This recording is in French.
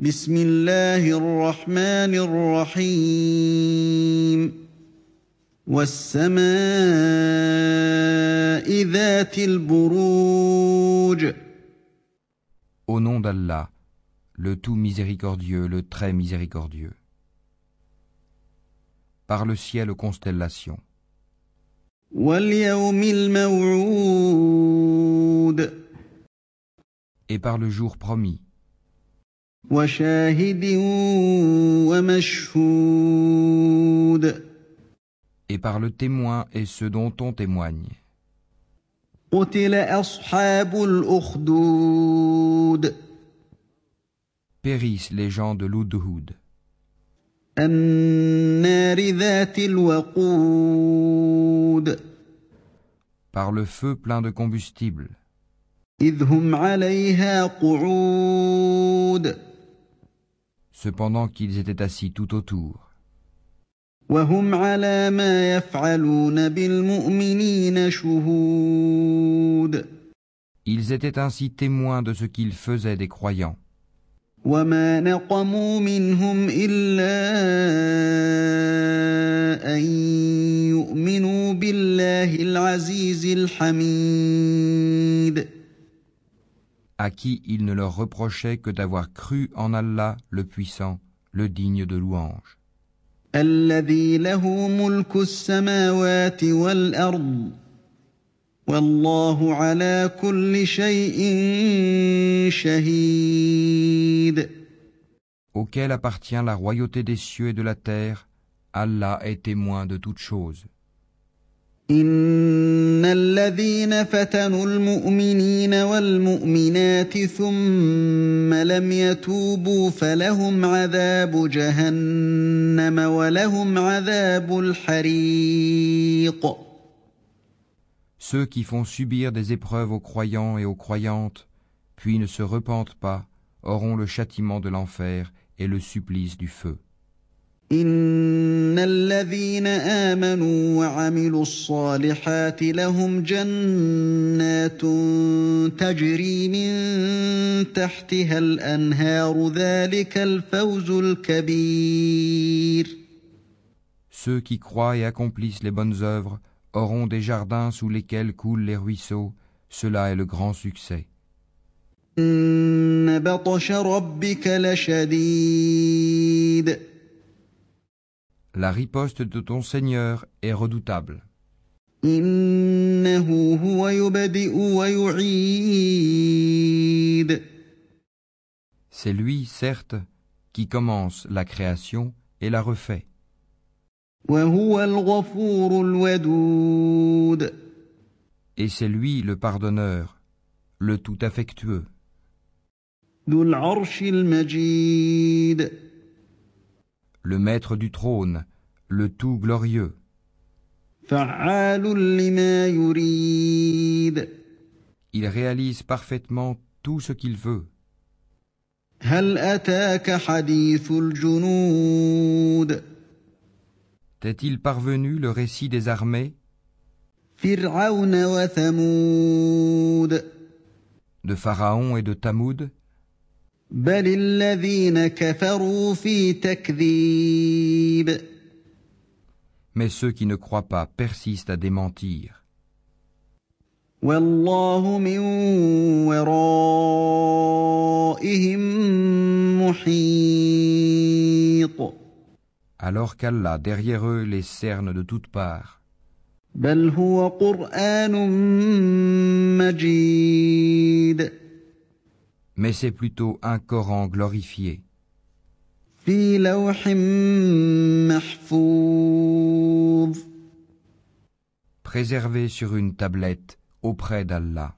بسم الله الرحمن الرحيم والسماء ذات البروج Au nom d'Allah, le tout miséricordieux, le très miséricordieux. Par le ciel aux constellations. واليوم الموعود Et par le jour promis. Et par le témoin et ce dont on témoigne. Périssent les gens de l'Oudhoud. Par le feu plein de combustible Cependant qu'ils étaient assis tout autour. وهم على ما يفعلون بالمؤمنين شهود Ils étaient ainsi témoins de ce qu'ils faisaient des croyants. وما نقموا منهم إلا أن يؤمنوا بالله العزيز الحميد à qui il ne leur reprochait que d'avoir cru en Allah le puissant, le digne de louange. Auquel appartient la royauté des cieux et de la terre, Allah est témoin de toutes choses. إن الذين فتنوا المؤمنين والمؤمنات ثم لم يتوبوا فلهم عذاب جهنم ولهم عذاب الحريق Ceux qui font subir des épreuves aux croyants et aux croyantes, puis ne se repentent pas, auront le châtiment de l'enfer et le supplice du feu. إن الذين آمنوا وعملوا الصالحات لهم جنات تجري من تحتها الأنهار ذلك الفوز الكبير Ceux qui croient et accomplissent les bonnes œuvres auront des jardins sous lesquels coulent les ruisseaux, cela est le grand succès. إن بطش ربك لشديد La riposte de ton Seigneur est redoutable. C'est lui, certes, qui commence la création et la refait. Et c'est lui le pardonneur, le tout affectueux le maître du trône, le tout glorieux. Il réalise parfaitement tout ce qu'il veut. T'est-il parvenu le récit des armées? De Pharaon et de Tamoud بل الذين كفروا في تكذيب Mais ceux qui ne croient pas persistent à démentir. والله من ورائهم محيط alors qu'Allah derrière eux les cerne de toutes parts. بل هو قرآن مجيد mais c'est plutôt un Coran glorifié. Préservé sur une tablette auprès d'Allah.